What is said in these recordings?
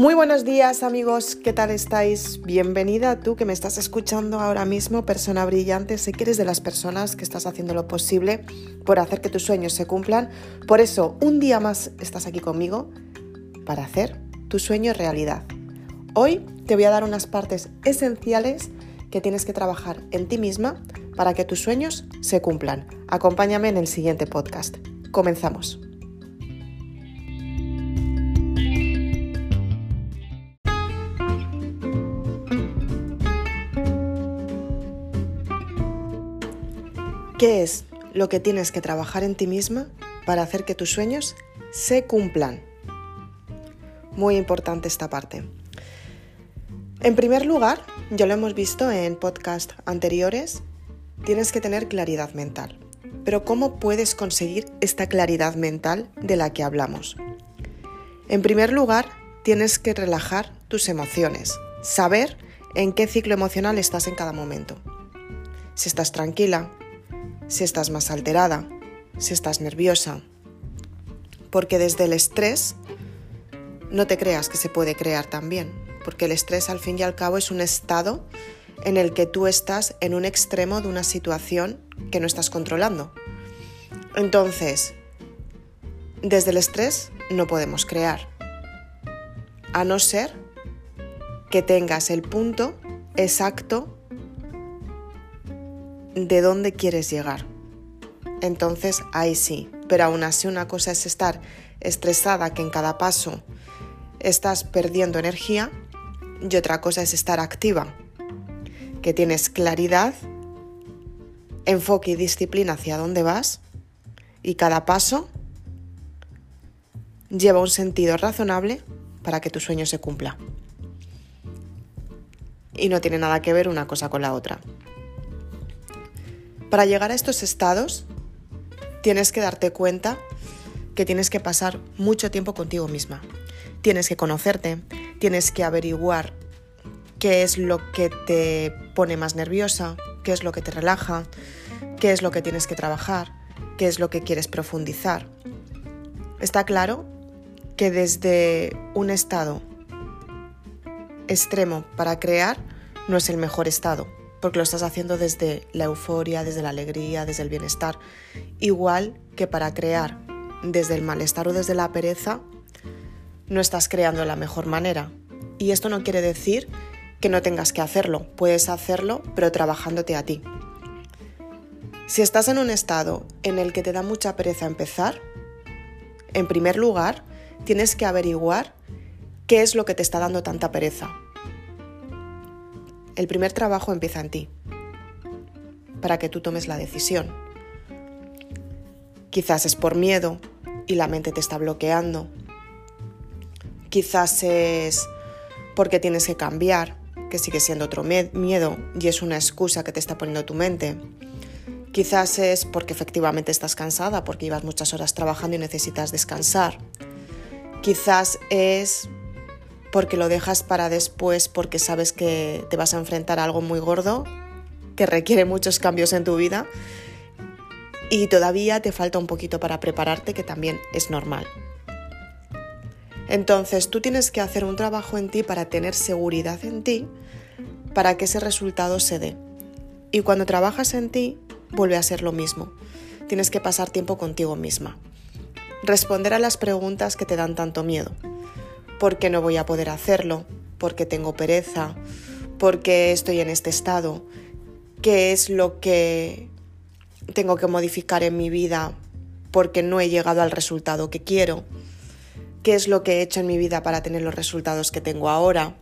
Muy buenos días amigos, ¿qué tal estáis? Bienvenida tú que me estás escuchando ahora mismo, persona brillante. Sé que eres de las personas que estás haciendo lo posible por hacer que tus sueños se cumplan. Por eso, un día más estás aquí conmigo para hacer tu sueño realidad. Hoy te voy a dar unas partes esenciales que tienes que trabajar en ti misma para que tus sueños se cumplan. Acompáñame en el siguiente podcast. Comenzamos. ¿Qué es lo que tienes que trabajar en ti misma para hacer que tus sueños se cumplan? Muy importante esta parte. En primer lugar, ya lo hemos visto en podcast anteriores, tienes que tener claridad mental. Pero ¿cómo puedes conseguir esta claridad mental de la que hablamos? En primer lugar, tienes que relajar tus emociones, saber en qué ciclo emocional estás en cada momento. Si estás tranquila, si estás más alterada, si estás nerviosa. Porque desde el estrés no te creas que se puede crear también, porque el estrés al fin y al cabo es un estado en el que tú estás en un extremo de una situación que no estás controlando. Entonces, desde el estrés no podemos crear, a no ser que tengas el punto exacto de dónde quieres llegar. Entonces ahí sí, pero aún así una cosa es estar estresada que en cada paso estás perdiendo energía y otra cosa es estar activa, que tienes claridad, enfoque y disciplina hacia dónde vas y cada paso lleva un sentido razonable para que tu sueño se cumpla. Y no tiene nada que ver una cosa con la otra. Para llegar a estos estados, tienes que darte cuenta que tienes que pasar mucho tiempo contigo misma. Tienes que conocerte, tienes que averiguar qué es lo que te pone más nerviosa, qué es lo que te relaja, qué es lo que tienes que trabajar, qué es lo que quieres profundizar. Está claro que desde un estado extremo para crear no es el mejor estado porque lo estás haciendo desde la euforia, desde la alegría, desde el bienestar. Igual que para crear desde el malestar o desde la pereza, no estás creando de la mejor manera. Y esto no quiere decir que no tengas que hacerlo, puedes hacerlo, pero trabajándote a ti. Si estás en un estado en el que te da mucha pereza empezar, en primer lugar, tienes que averiguar qué es lo que te está dando tanta pereza. El primer trabajo empieza en ti, para que tú tomes la decisión. Quizás es por miedo y la mente te está bloqueando. Quizás es porque tienes que cambiar, que sigue siendo otro miedo y es una excusa que te está poniendo tu mente. Quizás es porque efectivamente estás cansada, porque llevas muchas horas trabajando y necesitas descansar. Quizás es porque lo dejas para después porque sabes que te vas a enfrentar a algo muy gordo, que requiere muchos cambios en tu vida y todavía te falta un poquito para prepararte, que también es normal. Entonces tú tienes que hacer un trabajo en ti para tener seguridad en ti, para que ese resultado se dé. Y cuando trabajas en ti, vuelve a ser lo mismo. Tienes que pasar tiempo contigo misma. Responder a las preguntas que te dan tanto miedo porque no voy a poder hacerlo, porque tengo pereza, porque estoy en este estado, qué es lo que tengo que modificar en mi vida porque no he llegado al resultado que quiero, qué es lo que he hecho en mi vida para tener los resultados que tengo ahora,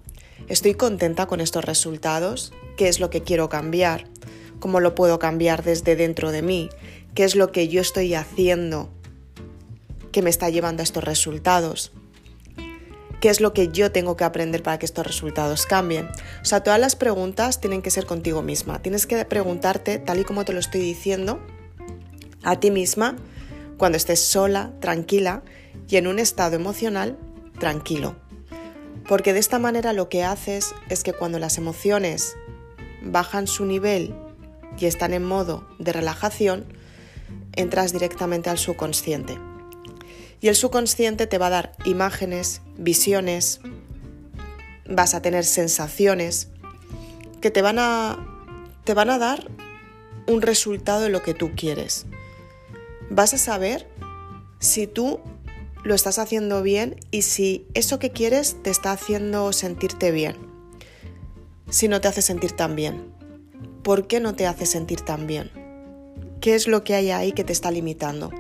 estoy contenta con estos resultados, qué es lo que quiero cambiar, cómo lo puedo cambiar desde dentro de mí, qué es lo que yo estoy haciendo que me está llevando a estos resultados qué es lo que yo tengo que aprender para que estos resultados cambien. O sea, todas las preguntas tienen que ser contigo misma. Tienes que preguntarte, tal y como te lo estoy diciendo, a ti misma, cuando estés sola, tranquila y en un estado emocional tranquilo. Porque de esta manera lo que haces es que cuando las emociones bajan su nivel y están en modo de relajación, entras directamente al subconsciente. Y el subconsciente te va a dar imágenes, visiones, vas a tener sensaciones que te van a, te van a dar un resultado de lo que tú quieres. Vas a saber si tú lo estás haciendo bien y si eso que quieres te está haciendo sentirte bien. Si no te hace sentir tan bien. ¿Por qué no te hace sentir tan bien? ¿Qué es lo que hay ahí que te está limitando?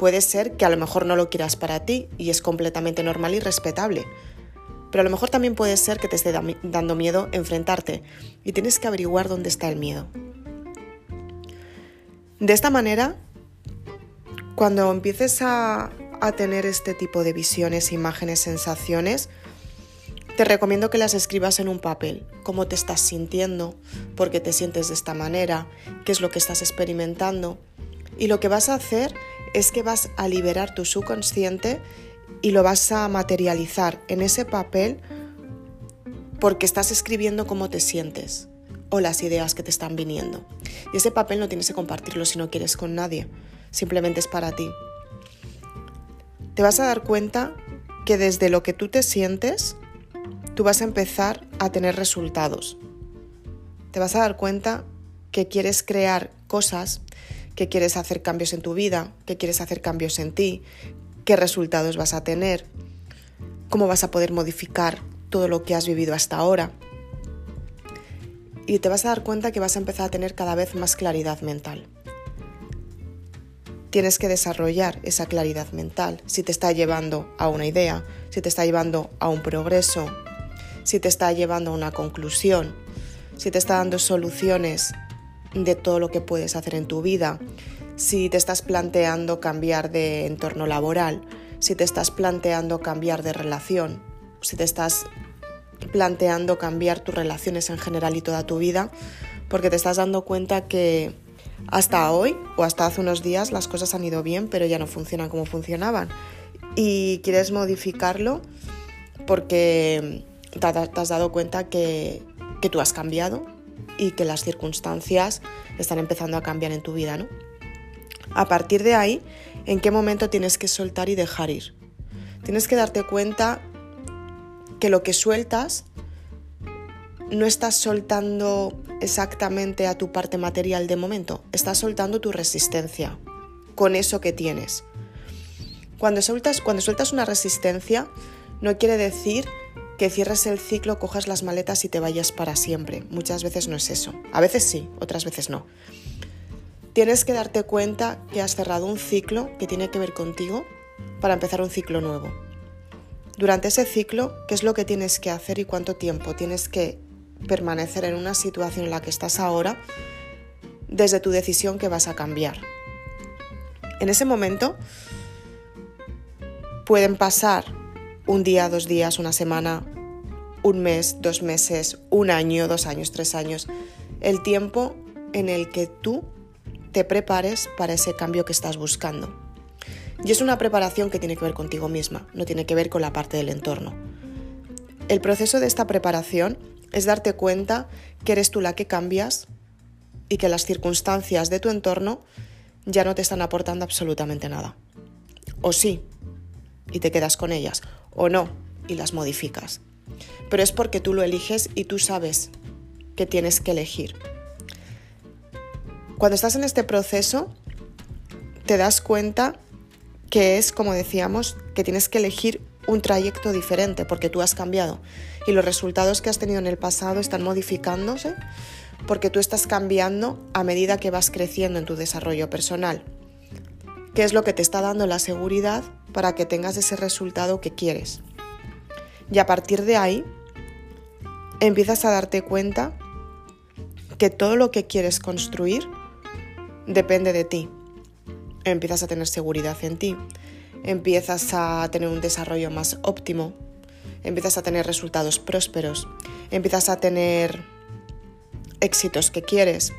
Puede ser que a lo mejor no lo quieras para ti y es completamente normal y respetable. Pero a lo mejor también puede ser que te esté dando miedo enfrentarte y tienes que averiguar dónde está el miedo. De esta manera, cuando empieces a, tener este tipo de visiones, imágenes, sensaciones, te recomiendo que las escribas en un papel, cómo te estás sintiendo, por qué te sientes de esta manera, qué es lo que estás experimentando. Y lo que vas a hacer es que vas a liberar tu subconsciente y lo vas a materializar en ese papel porque estás escribiendo cómo te sientes o las ideas que te están viniendo. Y ese papel no tienes que compartirlo si no quieres con nadie, simplemente es para ti te vas a dar cuenta que desde lo que tú te sientes, tú vas a empezar a tener resultados. Te vas a dar cuenta que quieres crear cosas, que quieres hacer cambios en tu vida, que quieres hacer cambios en ti, qué resultados vas a tener, cómo vas a poder modificar todo lo que has vivido hasta ahora. Y te vas a dar cuenta que vas a empezar a tener cada vez más claridad mental tienes que desarrollar esa claridad mental, si te está llevando a una idea, si te está llevando a un progreso, si te está llevando a una conclusión, si te está dando soluciones de todo lo que puedes hacer en tu vida, si te estás planteando cambiar de entorno laboral, si te estás planteando cambiar de relación, si te estás planteando cambiar tus relaciones en general y toda tu vida, porque te estás dando cuenta que hasta hoy o hasta hace unos días las cosas han ido bien, pero ya no funcionan como funcionaban. Y quieres modificarlo porque te has dado cuenta que, tú has cambiado y que las circunstancias están empezando a cambiar en tu vida, ¿no? A partir de ahí, ¿en qué momento tienes que soltar y dejar ir? Tienes que darte cuenta que lo que sueltas no estás soltando exactamente a tu parte material de momento, estás soltando tu resistencia con eso que tienes. Cuando sueltas, cuando sueltas una resistencia, no quiere decir que cierres el ciclo, cojas las maletas y te vayas para siempre. Muchas veces no es eso. A veces sí, otras veces no. Tienes que darte cuenta que has cerrado un ciclo que tiene que ver contigo para empezar un ciclo nuevo. Durante ese ciclo, ¿qué es lo que tienes que hacer y cuánto tiempo tienes que permanecer en una situación en la que estás ahora desde tu decisión que vas a cambiar. En ese momento pueden pasar un día, dos días, una semana, un mes, dos meses, un año, dos años, tres años, el tiempo en el que tú te prepares para ese cambio que estás buscando. Y es una preparación que tiene que ver contigo misma, no tiene que ver con la parte del entorno. El proceso de esta preparación es darte cuenta que eres tú la que cambias y que las circunstancias de tu entorno ya no te están aportando absolutamente nada. O sí, y te quedas con ellas, o no, y las modificas. Pero es porque tú lo eliges y tú sabes que tienes que elegir. Cuando estás en este proceso, te das cuenta que es, como decíamos, que tienes que elegir un trayecto diferente porque tú has cambiado y los resultados que has tenido en el pasado están modificándose porque tú estás cambiando a medida que vas creciendo en tu desarrollo personal. ¿Qué es lo que te está dando la seguridad para que tengas ese resultado que quieres? Y a partir de ahí empiezas a darte cuenta que todo lo que quieres construir depende de ti. Empiezas a tener seguridad en ti, empiezas a tener un desarrollo más óptimo, empiezas a tener resultados prósperos, empiezas a tener éxitos que quieres,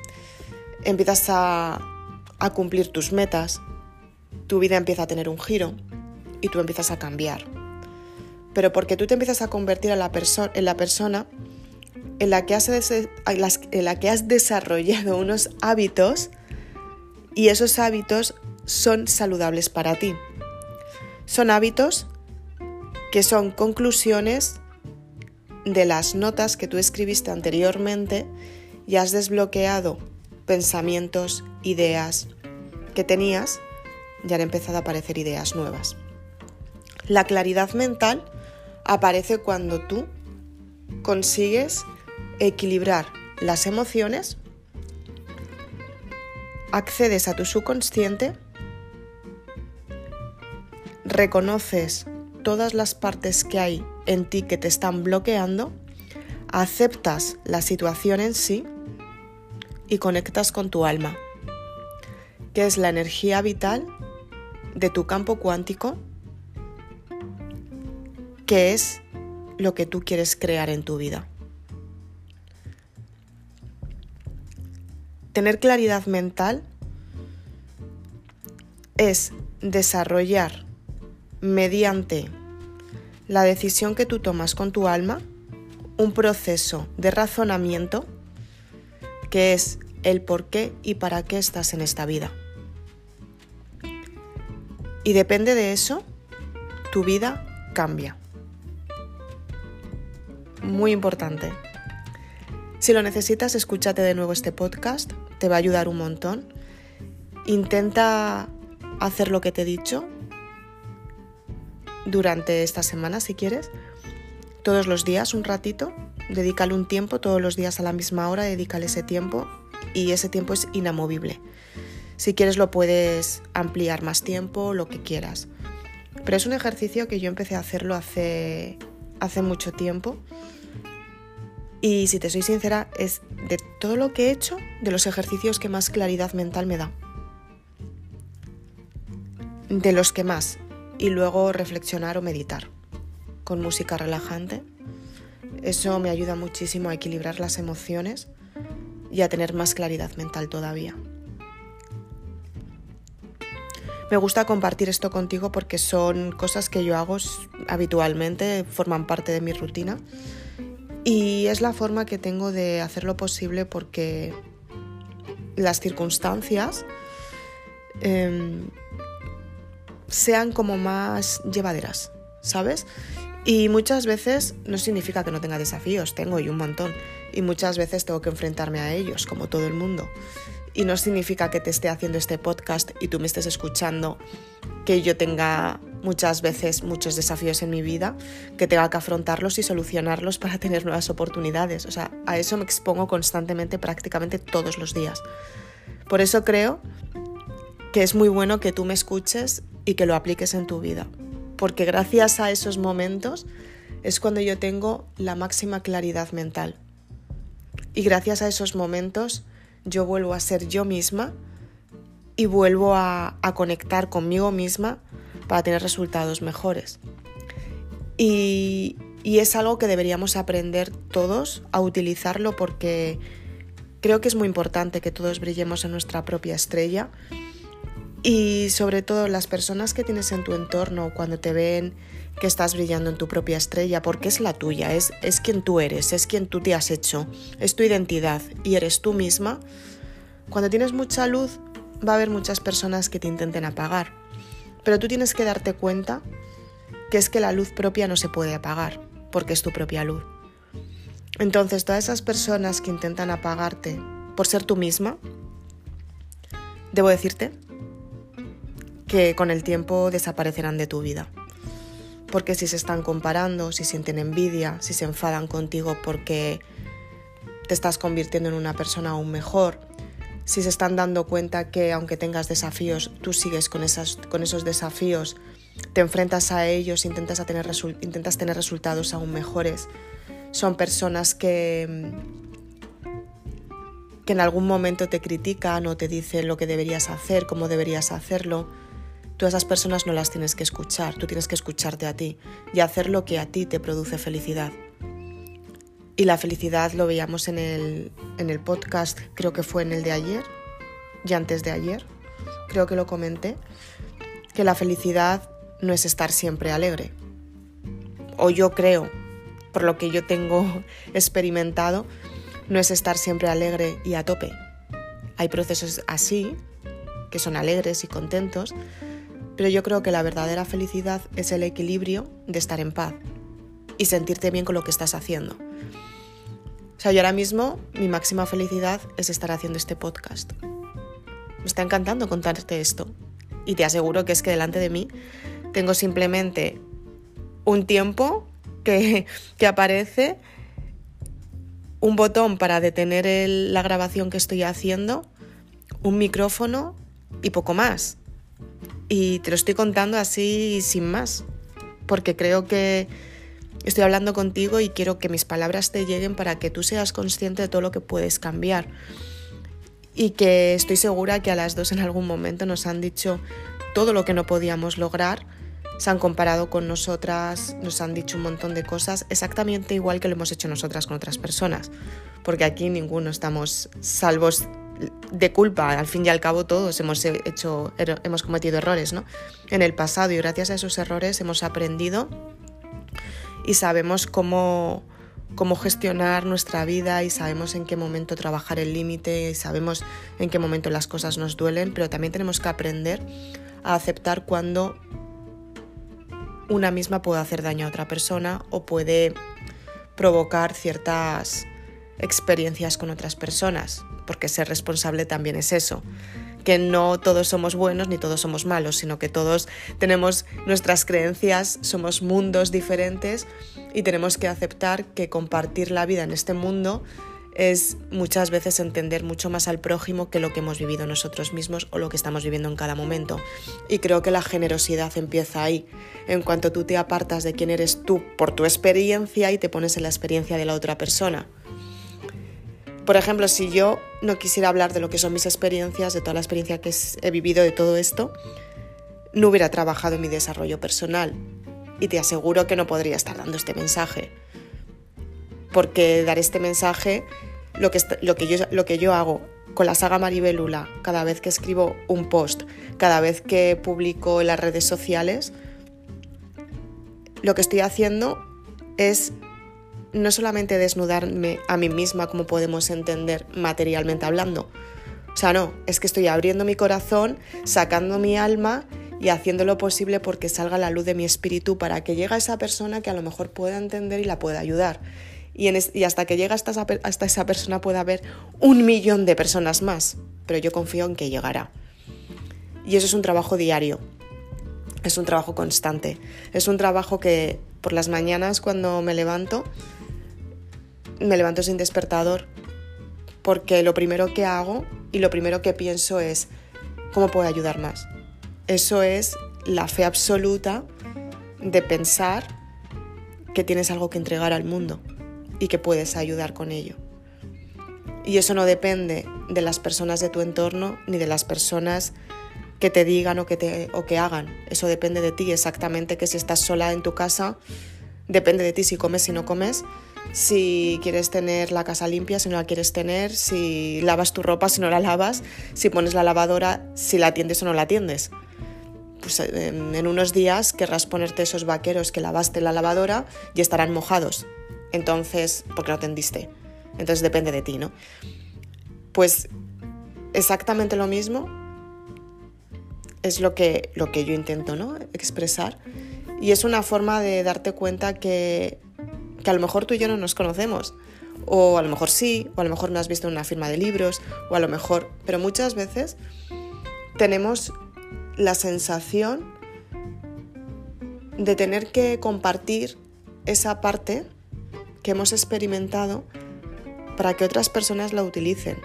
empiezas a, cumplir tus metas, tu vida empieza a tener un giro y tú empiezas a cambiar. Pero porque tú te empiezas a convertir en la persona en la, que has en la que has desarrollado unos hábitos y esos hábitos son saludables para ti. Son hábitos que son conclusiones de las notas que tú escribiste anteriormente y has desbloqueado pensamientos, ideas que tenías y han empezado a aparecer ideas nuevas. La claridad mental aparece cuando tú consigues equilibrar las emociones, accedes a tu subconsciente, reconoces todas las partes que hay en ti que te están bloqueando, aceptas la situación en sí y conectas con tu alma, que es la energía vital de tu campo cuántico, que es lo que tú quieres crear en tu vida. Tener claridad mental es desarrollar mediante la decisión que tú tomas con tu alma un proceso de razonamiento que es el por qué y para qué estás en esta vida. Y depende de eso, tu vida cambia. Muy importante. Si lo necesitas, escúchate de nuevo este podcast, te va a ayudar un montón. Intenta hacer lo que te he dicho durante esta semana si quieres, todos los días un ratito, dedícale un tiempo, todos los días a la misma hora, dedícale ese tiempo y ese tiempo es inamovible. Si quieres lo puedes ampliar más tiempo, lo que quieras. Pero es un ejercicio que yo empecé a hacerlo hace, hace mucho tiempo. Y si te soy sincera, es de todo lo que he hecho, de los ejercicios que más claridad mental me da. De los que más y luego reflexionar o meditar con música relajante. Eso me ayuda muchísimo a equilibrar las emociones y a tener más claridad mental todavía. Me gusta compartir esto contigo porque son cosas que yo hago habitualmente, forman parte de mi rutina y es la forma que tengo de hacerlo posible porque las circunstancias em, sean como más llevaderas, ¿sabes? Y muchas veces no significa que no tenga desafíos, tengo y un montón. Y muchas veces tengo que enfrentarme a ellos, como todo el mundo. Y no significa que te esté haciendo este podcast y tú me estés escuchando, que yo tenga muchas veces muchos desafíos en mi vida, que tenga que afrontarlos y solucionarlos para tener nuevas oportunidades. O sea, a eso me expongo constantemente, prácticamente todos los días. Por eso creo que es muy bueno que tú me escuches y que lo apliques en tu vida. Porque gracias a esos momentos es cuando yo tengo la máxima claridad mental. Y gracias a esos momentos yo vuelvo a ser yo misma y vuelvo a, conectar conmigo misma para tener resultados mejores. Y, es algo que deberíamos aprender todos a utilizarlo porque creo que es muy importante que todos brillemos en nuestra propia estrella y sobre todo las personas que tienes en tu entorno cuando te ven que estás brillando en tu propia estrella, porque es la tuya, es, es quien tú eres, es quien tú te has hecho, es tu identidad y eres tú misma. Cuando tienes mucha luz va a haber muchas personas que te intenten apagar, pero tú tienes que darte cuenta que es que la luz propia no se puede apagar, porque es tu propia luz. Entonces todas esas personas que intentan apagarte por ser tú misma, debo decirte que con el tiempo desaparecerán de tu vida. Porque si se están comparando, si sienten envidia, si se enfadan contigo porque te estás convirtiendo en una persona aún mejor, si se están dando cuenta que aunque tengas desafíos, tú sigues con, con esos desafíos, te enfrentas a ellos, intentas, tener intentas tener resultados aún mejores, son personas que, que en algún momento te critican o te dicen lo que deberías hacer, cómo deberías hacerlo, Tú esas personas no las tienes que escuchar, tú tienes que escucharte a ti y hacer lo que a ti te produce felicidad. Y la felicidad lo veíamos en el, en el podcast, creo que fue en el de ayer y antes de ayer, creo que lo comenté, que la felicidad no es estar siempre alegre. O yo creo, por lo que yo tengo experimentado, no es estar siempre alegre y a tope. Hay procesos así, que son alegres y contentos, pero yo creo que la verdadera felicidad es el equilibrio de estar en paz y sentirte bien con lo que estás haciendo. O sea, yo ahora mismo mi máxima felicidad es estar haciendo este podcast. Me está encantando contarte esto. Y te aseguro que es que delante de mí tengo simplemente un tiempo que, que aparece, un botón para detener la grabación que estoy haciendo, un micrófono y poco más. Y te lo estoy contando así sin más, porque creo que estoy hablando contigo y quiero que mis palabras te lleguen para que tú seas consciente de todo lo que puedes cambiar. Y que estoy segura que a las dos en algún momento nos han dicho todo lo que no podíamos lograr se han comparado con nosotras, nos han dicho un montón de cosas, exactamente igual que lo hemos hecho nosotras con otras personas, porque aquí ninguno estamos salvos de culpa, al fin y al cabo todos hemos hecho hemos cometido errores, ¿no? En el pasado y gracias a esos errores hemos aprendido y sabemos cómo cómo gestionar nuestra vida y sabemos en qué momento trabajar el límite y sabemos en qué momento las cosas nos duelen, pero también tenemos que aprender a aceptar cuando una misma puede hacer daño a otra persona o puede provocar ciertas experiencias con otras personas, porque ser responsable también es eso, que no todos somos buenos ni todos somos malos, sino que todos tenemos nuestras creencias, somos mundos diferentes y tenemos que aceptar que compartir la vida en este mundo es muchas veces entender mucho más al prójimo que lo que hemos vivido nosotros mismos o lo que estamos viviendo en cada momento. Y creo que la generosidad empieza ahí, en cuanto tú te apartas de quién eres tú por tu experiencia y te pones en la experiencia de la otra persona. Por ejemplo, si yo no quisiera hablar de lo que son mis experiencias, de toda la experiencia que he vivido de todo esto, no hubiera trabajado en mi desarrollo personal. Y te aseguro que no podría estar dando este mensaje porque dar este mensaje, lo que, lo que, yo, lo que yo hago con la saga Maribelula, cada vez que escribo un post, cada vez que publico en las redes sociales, lo que estoy haciendo es no solamente desnudarme a mí misma como podemos entender materialmente hablando, o sea, no, es que estoy abriendo mi corazón, sacando mi alma y haciendo lo posible porque salga la luz de mi espíritu para que llegue a esa persona que a lo mejor pueda entender y la pueda ayudar y, hasta que llega hasta esa, hasta esa persona puede haber un millón de personas más, pero yo confío en que llegará. Y eso es un trabajo diario, es un trabajo constante, es un trabajo que por las mañanas cuando me levanto, me levanto sin despertador, porque lo primero que hago y lo primero que pienso es cómo puedo ayudar más. Eso es la fe absoluta de pensar que tienes algo que entregar al mundo y que puedes ayudar con ello. Y eso no depende de las personas de tu entorno ni de las personas que te digan o que, te, o que hagan. Eso depende de ti exactamente que si estás sola en tu casa, depende de ti si comes, si no comes, si quieres tener la casa limpia, si no la quieres tener, si lavas tu ropa, si no la lavas, si pones la lavadora, si la atiendes o no la atiendes. Pues en, unos días querrás ponerte esos vaqueros que lavaste en la lavadora y estarán mojados entonces, ¿por qué no tendiste? Entonces depende de ti, ¿no? Pues exactamente lo mismo es lo que, lo que yo intento, ¿no? Expresar. Y es una forma de darte cuenta que, que a lo mejor tú y yo no nos conocemos. O a lo mejor sí, o a lo mejor me has visto en una firma de libros, o a lo mejor... Pero muchas veces tenemos la sensación de tener que compartir esa parte que hemos experimentado para que otras personas la utilicen.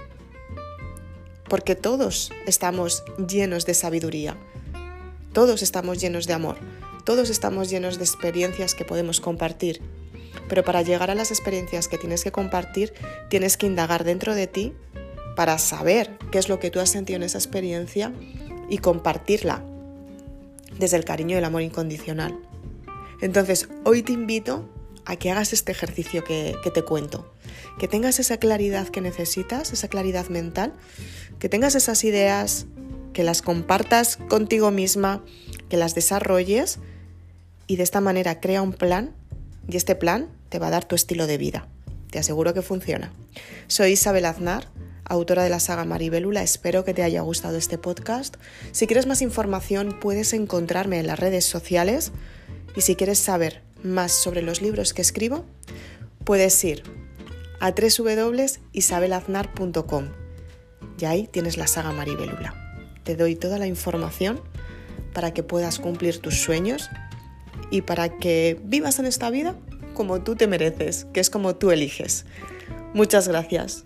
Porque todos estamos llenos de sabiduría, todos estamos llenos de amor, todos estamos llenos de experiencias que podemos compartir. Pero para llegar a las experiencias que tienes que compartir, tienes que indagar dentro de ti para saber qué es lo que tú has sentido en esa experiencia y compartirla desde el cariño y el amor incondicional. Entonces, hoy te invito a que hagas este ejercicio que, te cuento, que tengas esa claridad que necesitas, esa claridad mental, que tengas esas ideas, que las compartas contigo misma, que las desarrolles y de esta manera crea un plan y este plan te va a dar tu estilo de vida. Te aseguro que funciona. Soy Isabel Aznar, autora de la saga Maribelula. Espero que te haya gustado este podcast. Si quieres más información puedes encontrarme en las redes sociales y si quieres saber más sobre los libros que escribo, puedes ir a www.isabelaznar.com y ahí tienes la saga Maribelula. Te doy toda la información para que puedas cumplir tus sueños y para que vivas en esta vida como tú te mereces, que es como tú eliges. Muchas gracias.